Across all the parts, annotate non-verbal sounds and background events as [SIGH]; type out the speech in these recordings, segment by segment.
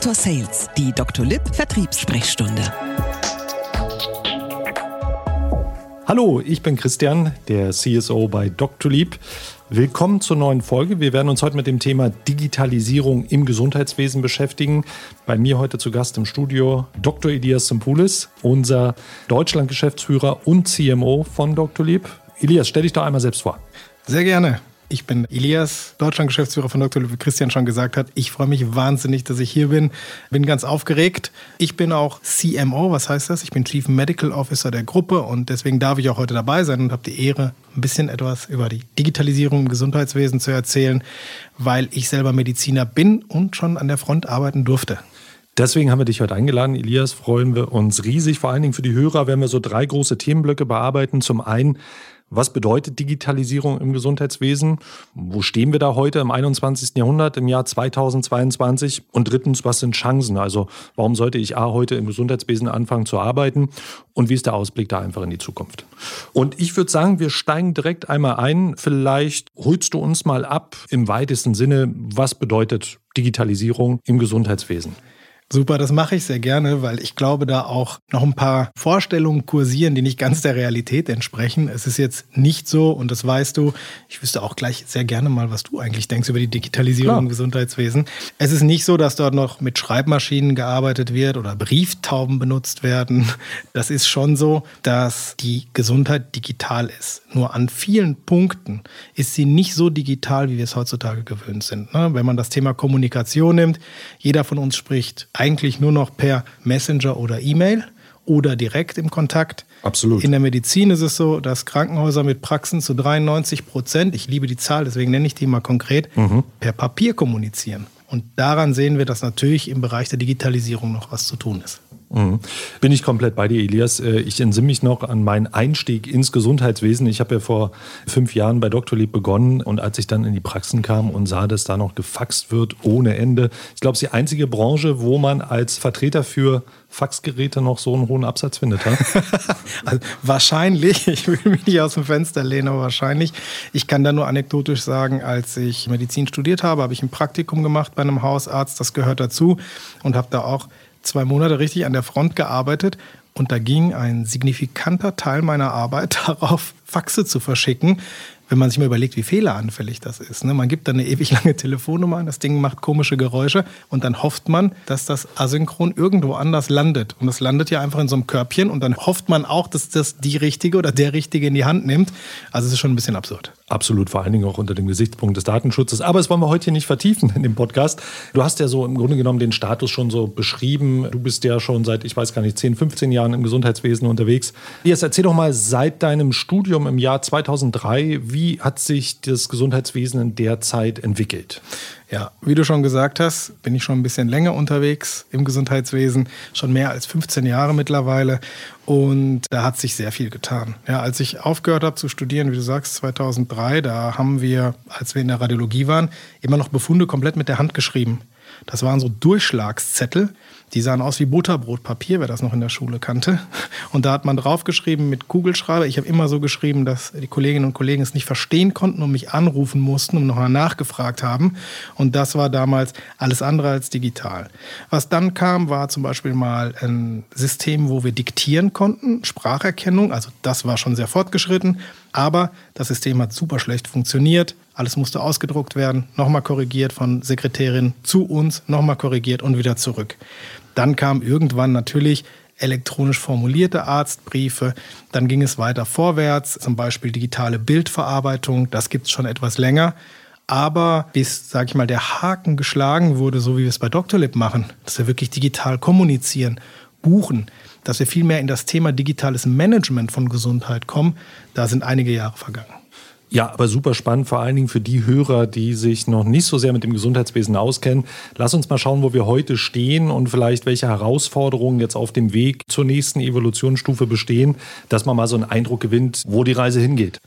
Dr. Sales, die Dr. Lipp Vertriebssprechstunde. Hallo, ich bin Christian, der CSO bei Dr. Lieb. Willkommen zur neuen Folge. Wir werden uns heute mit dem Thema Digitalisierung im Gesundheitswesen beschäftigen. Bei mir heute zu Gast im Studio Dr. Elias Simpulis, unser Deutschland-Geschäftsführer und CMO von Dr. Lieb. Elias, stell dich doch einmal selbst vor. Sehr gerne. Ich bin Elias, Deutschland-Geschäftsführer von Dr. Wie Christian schon gesagt hat. Ich freue mich wahnsinnig, dass ich hier bin. Bin ganz aufgeregt. Ich bin auch CMO, was heißt das? Ich bin Chief Medical Officer der Gruppe und deswegen darf ich auch heute dabei sein und habe die Ehre, ein bisschen etwas über die Digitalisierung im Gesundheitswesen zu erzählen, weil ich selber Mediziner bin und schon an der Front arbeiten durfte. Deswegen haben wir dich heute eingeladen, Elias. Freuen wir uns riesig. Vor allen Dingen für die Hörer werden wir so drei große Themenblöcke bearbeiten. Zum einen was bedeutet Digitalisierung im Gesundheitswesen? Wo stehen wir da heute im 21. Jahrhundert, im Jahr 2022? Und drittens, was sind Chancen? Also warum sollte ich A heute im Gesundheitswesen anfangen zu arbeiten? Und wie ist der Ausblick da einfach in die Zukunft? Und ich würde sagen, wir steigen direkt einmal ein. Vielleicht holst du uns mal ab im weitesten Sinne, was bedeutet Digitalisierung im Gesundheitswesen? Super, das mache ich sehr gerne, weil ich glaube, da auch noch ein paar Vorstellungen kursieren, die nicht ganz der Realität entsprechen. Es ist jetzt nicht so, und das weißt du, ich wüsste auch gleich sehr gerne mal, was du eigentlich denkst über die Digitalisierung Klar. im Gesundheitswesen. Es ist nicht so, dass dort noch mit Schreibmaschinen gearbeitet wird oder Brieftauben benutzt werden. Das ist schon so, dass die Gesundheit digital ist. Nur an vielen Punkten ist sie nicht so digital, wie wir es heutzutage gewöhnt sind. Ne? Wenn man das Thema Kommunikation nimmt, jeder von uns spricht eigentlich nur noch per Messenger oder E-Mail oder direkt im Kontakt. Absolut. In der Medizin ist es so, dass Krankenhäuser mit Praxen zu 93 Prozent, ich liebe die Zahl, deswegen nenne ich die mal konkret, mhm. per Papier kommunizieren. Und daran sehen wir, dass natürlich im Bereich der Digitalisierung noch was zu tun ist. Mhm. Bin ich komplett bei dir, Elias. Äh, ich entsinne mich noch an meinen Einstieg ins Gesundheitswesen. Ich habe ja vor fünf Jahren bei Dr. Lieb begonnen und als ich dann in die Praxen kam und sah, dass da noch gefaxt wird ohne Ende. Ich glaube, es ist die einzige Branche, wo man als Vertreter für Faxgeräte noch so einen hohen Absatz findet. [LAUGHS] also wahrscheinlich, ich will mich nicht aus dem Fenster lehnen, aber wahrscheinlich. Ich kann da nur anekdotisch sagen, als ich Medizin studiert habe, habe ich ein Praktikum gemacht bei einem Hausarzt, das gehört dazu und habe da auch zwei Monate richtig an der Front gearbeitet und da ging ein signifikanter Teil meiner Arbeit [LAUGHS] darauf, Faxe zu verschicken, wenn man sich mal überlegt, wie fehleranfällig das ist. Ne? Man gibt dann eine ewig lange Telefonnummer an, das Ding macht komische Geräusche und dann hofft man, dass das asynchron irgendwo anders landet. Und das landet ja einfach in so einem Körbchen und dann hofft man auch, dass das die Richtige oder der Richtige in die Hand nimmt. Also es ist schon ein bisschen absurd. Absolut, vor allen Dingen auch unter dem Gesichtspunkt des Datenschutzes. Aber das wollen wir heute hier nicht vertiefen in dem Podcast. Du hast ja so im Grunde genommen den Status schon so beschrieben. Du bist ja schon seit, ich weiß gar nicht, 10, 15 Jahren im Gesundheitswesen unterwegs. Jetzt erzähl doch mal seit deinem Studium im Jahr 2003, wie hat sich das Gesundheitswesen in der Zeit entwickelt? Ja, wie du schon gesagt hast, bin ich schon ein bisschen länger unterwegs im Gesundheitswesen, schon mehr als 15 Jahre mittlerweile. Und da hat sich sehr viel getan. Ja, als ich aufgehört habe zu studieren, wie du sagst, 2003, da haben wir, als wir in der Radiologie waren, immer noch Befunde komplett mit der Hand geschrieben. Das waren so Durchschlagszettel, die sahen aus wie Butterbrotpapier, wer das noch in der Schule kannte. Und da hat man draufgeschrieben mit Kugelschreiber. Ich habe immer so geschrieben, dass die Kolleginnen und Kollegen es nicht verstehen konnten und mich anrufen mussten und nochmal nachgefragt haben. Und das war damals alles andere als digital. Was dann kam, war zum Beispiel mal ein System, wo wir diktieren konnten, Spracherkennung. Also das war schon sehr fortgeschritten. Aber das System hat super schlecht funktioniert. Alles musste ausgedruckt werden, nochmal korrigiert von Sekretärin zu uns, nochmal korrigiert und wieder zurück. Dann kam irgendwann natürlich elektronisch formulierte Arztbriefe. Dann ging es weiter vorwärts, zum Beispiel digitale Bildverarbeitung. Das gibt es schon etwas länger. Aber bis, sage ich mal, der Haken geschlagen wurde, so wie wir es bei Doctolib machen, dass wir wirklich digital kommunizieren, buchen, dass wir viel mehr in das Thema digitales Management von Gesundheit kommen, da sind einige Jahre vergangen. Ja, aber super spannend, vor allen Dingen für die Hörer, die sich noch nicht so sehr mit dem Gesundheitswesen auskennen. Lass uns mal schauen, wo wir heute stehen und vielleicht welche Herausforderungen jetzt auf dem Weg zur nächsten Evolutionsstufe bestehen, dass man mal so einen Eindruck gewinnt, wo die Reise hingeht.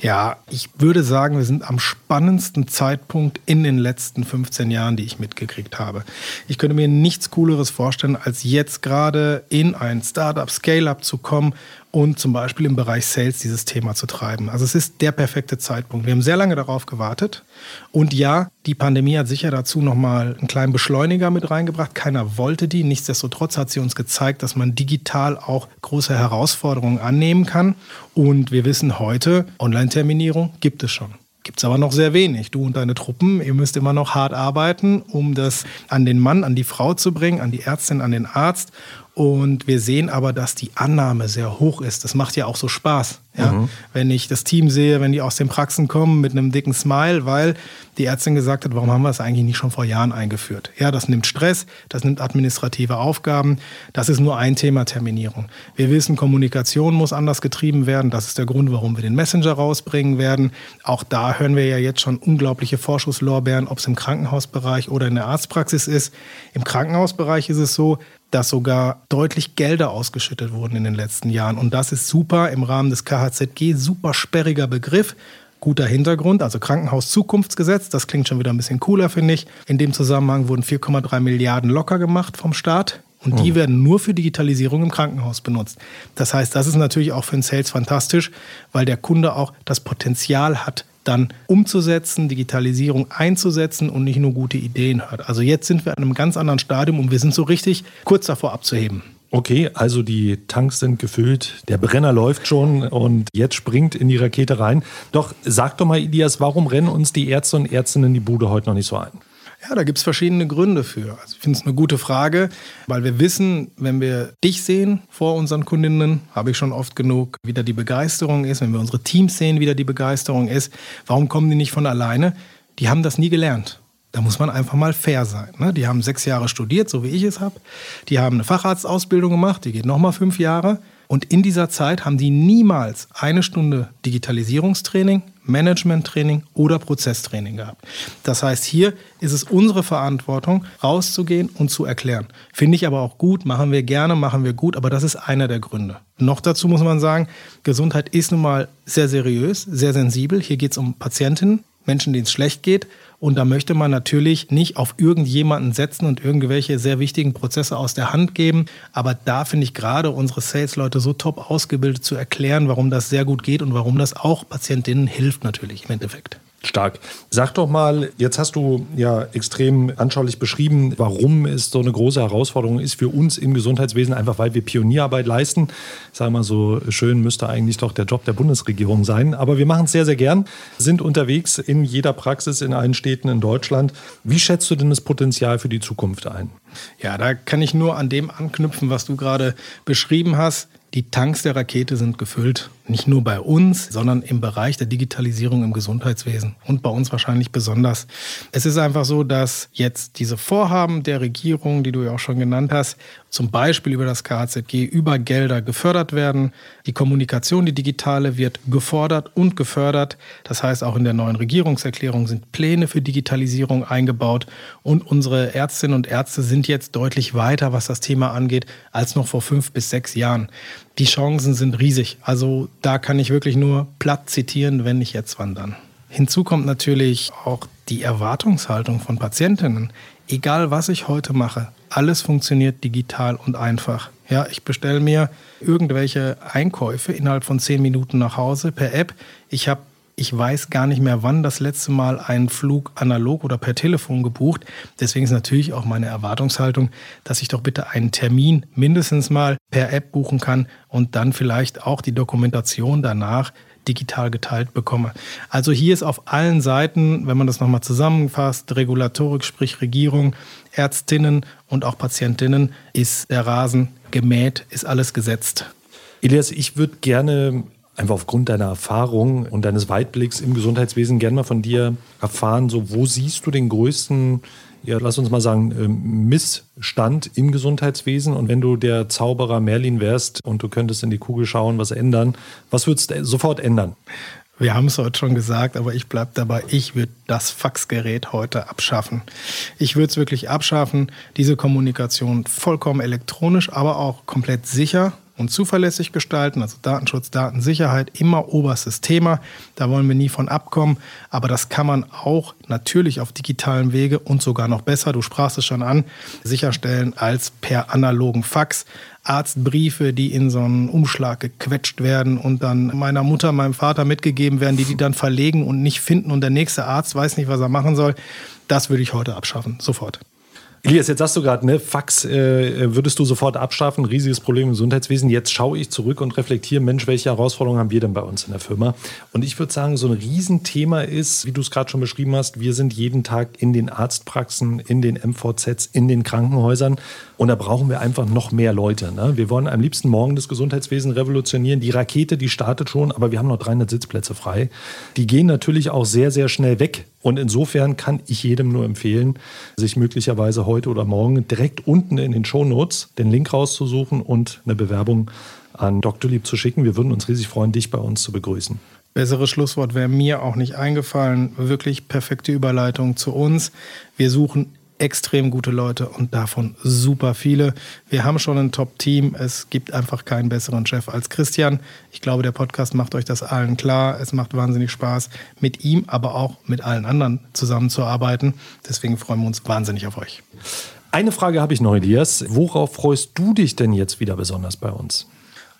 Ja, ich würde sagen, wir sind am spannendsten Zeitpunkt in den letzten 15 Jahren, die ich mitgekriegt habe. Ich könnte mir nichts Cooleres vorstellen, als jetzt gerade in ein Startup, Scale-up zu kommen und zum Beispiel im Bereich Sales dieses Thema zu treiben. Also es ist der perfekte Zeitpunkt. Wir haben sehr lange darauf gewartet und ja, die Pandemie hat sicher dazu nochmal einen kleinen Beschleuniger mit reingebracht. Keiner wollte die. Nichtsdestotrotz hat sie uns gezeigt, dass man digital auch große Herausforderungen annehmen kann. Und wir wissen heute, Online-Terminierung gibt es schon. Gibt es aber noch sehr wenig. Du und deine Truppen, ihr müsst immer noch hart arbeiten, um das an den Mann, an die Frau zu bringen, an die Ärztin, an den Arzt. Und wir sehen aber, dass die Annahme sehr hoch ist. Das macht ja auch so Spaß. Ja? Mhm. Wenn ich das Team sehe, wenn die aus den Praxen kommen mit einem dicken Smile, weil die Ärztin gesagt hat, warum haben wir es eigentlich nicht schon vor Jahren eingeführt? Ja, das nimmt Stress, das nimmt administrative Aufgaben. Das ist nur ein Thema Terminierung. Wir wissen, Kommunikation muss anders getrieben werden. Das ist der Grund, warum wir den Messenger rausbringen werden. Auch da hören wir ja jetzt schon unglaubliche Vorschusslorbeeren, ob es im Krankenhausbereich oder in der Arztpraxis ist. Im Krankenhausbereich ist es so, dass sogar deutlich Gelder ausgeschüttet wurden in den letzten Jahren. Und das ist super im Rahmen des KHZG, super sperriger Begriff. Guter Hintergrund, also Krankenhauszukunftsgesetz, das klingt schon wieder ein bisschen cooler, finde ich. In dem Zusammenhang wurden 4,3 Milliarden locker gemacht vom Staat. Und die mhm. werden nur für Digitalisierung im Krankenhaus benutzt. Das heißt, das ist natürlich auch für den Sales fantastisch, weil der Kunde auch das Potenzial hat, dann umzusetzen, Digitalisierung einzusetzen und nicht nur gute Ideen hört. Also jetzt sind wir an einem ganz anderen Stadium und wir sind so richtig kurz davor abzuheben. Okay, also die Tanks sind gefüllt, der Brenner läuft schon und jetzt springt in die Rakete rein. Doch sag doch mal, Elias, warum rennen uns die Ärzte und Ärztinnen die Bude heute noch nicht so ein? Ja, da gibt es verschiedene Gründe für. Also ich finde es eine gute Frage, weil wir wissen, wenn wir dich sehen vor unseren Kundinnen, habe ich schon oft genug, wie da die Begeisterung ist. Wenn wir unsere Teams sehen, wie da die Begeisterung ist, warum kommen die nicht von alleine? Die haben das nie gelernt. Da muss man einfach mal fair sein. Ne? Die haben sechs Jahre studiert, so wie ich es habe. Die haben eine Facharztausbildung gemacht, die geht nochmal fünf Jahre. Und in dieser Zeit haben die niemals eine Stunde Digitalisierungstraining, Managementtraining oder Prozesstraining gehabt. Das heißt, hier ist es unsere Verantwortung, rauszugehen und zu erklären. Finde ich aber auch gut, machen wir gerne, machen wir gut, aber das ist einer der Gründe. Noch dazu muss man sagen, Gesundheit ist nun mal sehr seriös, sehr sensibel. Hier geht es um Patientinnen, Menschen, denen es schlecht geht. Und da möchte man natürlich nicht auf irgendjemanden setzen und irgendwelche sehr wichtigen Prozesse aus der Hand geben. Aber da finde ich gerade unsere Sales-Leute so top ausgebildet zu erklären, warum das sehr gut geht und warum das auch Patientinnen hilft natürlich im Endeffekt. Stark. Sag doch mal, jetzt hast du ja extrem anschaulich beschrieben, warum es so eine große Herausforderung ist für uns im Gesundheitswesen, einfach weil wir Pionierarbeit leisten. Ich sage mal so schön, müsste eigentlich doch der Job der Bundesregierung sein. Aber wir machen es sehr, sehr gern, sind unterwegs in jeder Praxis in allen Städten in Deutschland. Wie schätzt du denn das Potenzial für die Zukunft ein? Ja, da kann ich nur an dem anknüpfen, was du gerade beschrieben hast. Die Tanks der Rakete sind gefüllt. Nicht nur bei uns, sondern im Bereich der Digitalisierung im Gesundheitswesen und bei uns wahrscheinlich besonders. Es ist einfach so, dass jetzt diese Vorhaben der Regierung, die du ja auch schon genannt hast, zum Beispiel über das KHZG, über Gelder gefördert werden. Die Kommunikation, die digitale, wird gefordert und gefördert. Das heißt, auch in der neuen Regierungserklärung sind Pläne für Digitalisierung eingebaut und unsere Ärztinnen und Ärzte sind jetzt deutlich weiter, was das Thema angeht, als noch vor fünf bis sechs Jahren. Die Chancen sind riesig. Also da kann ich wirklich nur platt zitieren, wenn nicht jetzt wandern. Hinzu kommt natürlich auch die Erwartungshaltung von Patientinnen. Egal was ich heute mache, alles funktioniert digital und einfach. Ja, ich bestelle mir irgendwelche Einkäufe innerhalb von zehn Minuten nach Hause per App. Ich habe ich weiß gar nicht mehr, wann das letzte Mal einen Flug analog oder per Telefon gebucht. Deswegen ist natürlich auch meine Erwartungshaltung, dass ich doch bitte einen Termin mindestens mal per App buchen kann und dann vielleicht auch die Dokumentation danach digital geteilt bekomme. Also hier ist auf allen Seiten, wenn man das nochmal zusammenfasst, Regulatorik, sprich Regierung, Ärztinnen und auch Patientinnen, ist der Rasen gemäht, ist alles gesetzt. Elias, ich würde gerne einfach aufgrund deiner Erfahrung und deines Weitblicks im Gesundheitswesen gerne mal von dir erfahren, so wo siehst du den größten, ja, lass uns mal sagen, ähm, Missstand im Gesundheitswesen und wenn du der Zauberer Merlin wärst und du könntest in die Kugel schauen, was ändern, was würdest du sofort ändern? Wir haben es heute schon gesagt, aber ich bleibe dabei, ich würde das Faxgerät heute abschaffen. Ich würde es wirklich abschaffen, diese Kommunikation vollkommen elektronisch, aber auch komplett sicher und zuverlässig gestalten. Also Datenschutz, Datensicherheit, immer oberstes Thema. Da wollen wir nie von abkommen. Aber das kann man auch natürlich auf digitalen Wege und sogar noch besser, du sprachst es schon an, sicherstellen als per analogen Fax. Arztbriefe, die in so einen Umschlag gequetscht werden und dann meiner Mutter, meinem Vater mitgegeben werden, die die dann verlegen und nicht finden und der nächste Arzt weiß nicht, was er machen soll. Das würde ich heute abschaffen, sofort. Elias, jetzt sagst du gerade, ne, Fax äh, würdest du sofort abschaffen, riesiges Problem im Gesundheitswesen. Jetzt schaue ich zurück und reflektiere, Mensch, welche Herausforderungen haben wir denn bei uns in der Firma? Und ich würde sagen, so ein Riesenthema ist, wie du es gerade schon beschrieben hast, wir sind jeden Tag in den Arztpraxen, in den MVZs, in den Krankenhäusern und da brauchen wir einfach noch mehr Leute. Ne? Wir wollen am liebsten morgen das Gesundheitswesen revolutionieren. Die Rakete, die startet schon, aber wir haben noch 300 Sitzplätze frei. Die gehen natürlich auch sehr, sehr schnell weg. Und insofern kann ich jedem nur empfehlen, sich möglicherweise heute oder morgen direkt unten in den Shownotes den Link rauszusuchen und eine Bewerbung an Dr. Lieb zu schicken. Wir würden uns riesig freuen, dich bei uns zu begrüßen. Besseres Schlusswort wäre mir auch nicht eingefallen. Wirklich perfekte Überleitung zu uns. Wir suchen extrem gute Leute und davon super viele. Wir haben schon ein Top-Team. Es gibt einfach keinen besseren Chef als Christian. Ich glaube, der Podcast macht euch das allen klar. Es macht wahnsinnig Spaß, mit ihm, aber auch mit allen anderen zusammenzuarbeiten. Deswegen freuen wir uns wahnsinnig auf euch. Eine Frage habe ich noch, Elias. Worauf freust du dich denn jetzt wieder besonders bei uns?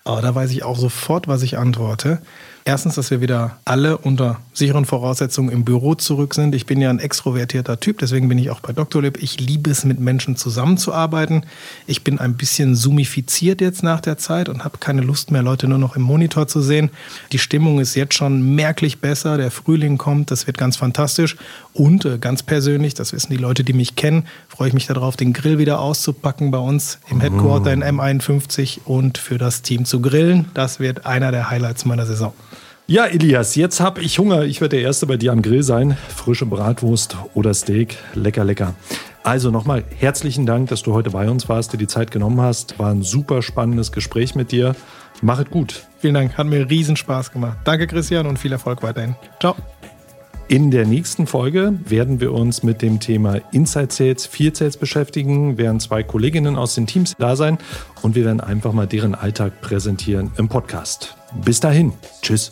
Oh, da weiß ich auch sofort, was ich antworte. Erstens, dass wir wieder alle unter sicheren Voraussetzungen im Büro zurück sind. Ich bin ja ein extrovertierter Typ, deswegen bin ich auch bei Dr. Lib. Ich liebe es, mit Menschen zusammenzuarbeiten. Ich bin ein bisschen zoomifiziert jetzt nach der Zeit und habe keine Lust mehr, Leute nur noch im Monitor zu sehen. Die Stimmung ist jetzt schon merklich besser. Der Frühling kommt, das wird ganz fantastisch. Und äh, ganz persönlich, das wissen die Leute, die mich kennen, freue ich mich darauf, den Grill wieder auszupacken bei uns im Headquarter in M51 und für das Team zu grillen. Das wird einer der Highlights meiner Saison. Ja, Elias, jetzt habe ich Hunger. Ich werde der Erste bei dir am Grill sein. Frische Bratwurst oder Steak. Lecker, lecker. Also nochmal herzlichen Dank, dass du heute bei uns warst, dir die Zeit genommen hast. War ein super spannendes Gespräch mit dir. Mach es gut. Vielen Dank, hat mir riesen Spaß gemacht. Danke, Christian, und viel Erfolg weiterhin. Ciao. In der nächsten Folge werden wir uns mit dem Thema Inside Sales, Field Sales beschäftigen, werden zwei Kolleginnen aus den Teams da sein und wir werden einfach mal deren Alltag präsentieren im Podcast. Bis dahin. Tschüss.